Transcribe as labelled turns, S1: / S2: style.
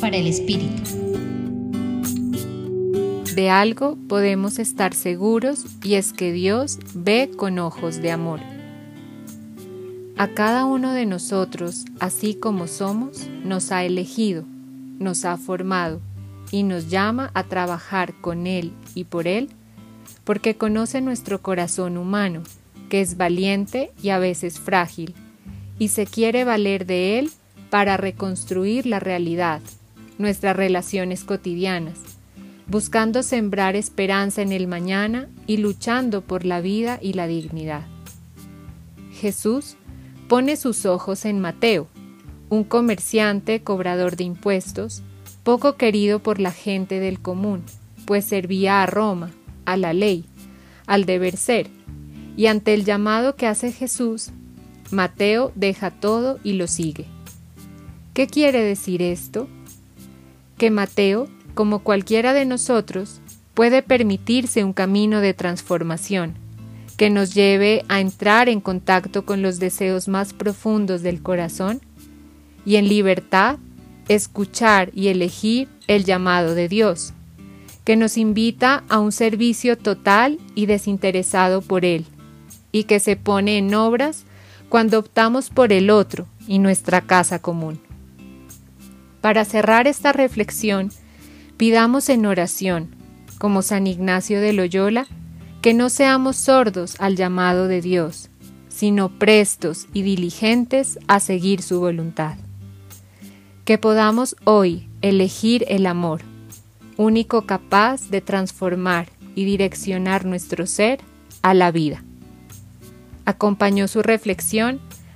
S1: Para el Espíritu.
S2: De algo podemos estar seguros y es que Dios ve con ojos de amor. A cada uno de nosotros, así como somos, nos ha elegido, nos ha formado y nos llama a trabajar con Él y por Él, porque conoce nuestro corazón humano, que es valiente y a veces frágil, y se quiere valer de Él para reconstruir la realidad, nuestras relaciones cotidianas, buscando sembrar esperanza en el mañana y luchando por la vida y la dignidad. Jesús pone sus ojos en Mateo, un comerciante cobrador de impuestos, poco querido por la gente del común, pues servía a Roma, a la ley, al deber ser, y ante el llamado que hace Jesús, Mateo deja todo y lo sigue. ¿Qué quiere decir esto? Que Mateo, como cualquiera de nosotros, puede permitirse un camino de transformación, que nos lleve a entrar en contacto con los deseos más profundos del corazón y en libertad escuchar y elegir el llamado de Dios, que nos invita a un servicio total y desinteresado por Él, y que se pone en obras cuando optamos por el otro y nuestra casa común. Para cerrar esta reflexión, pidamos en oración, como San Ignacio de Loyola, que no seamos sordos al llamado de Dios, sino prestos y diligentes a seguir su voluntad. Que podamos hoy elegir el amor, único capaz de transformar y direccionar nuestro ser a la vida. Acompañó su reflexión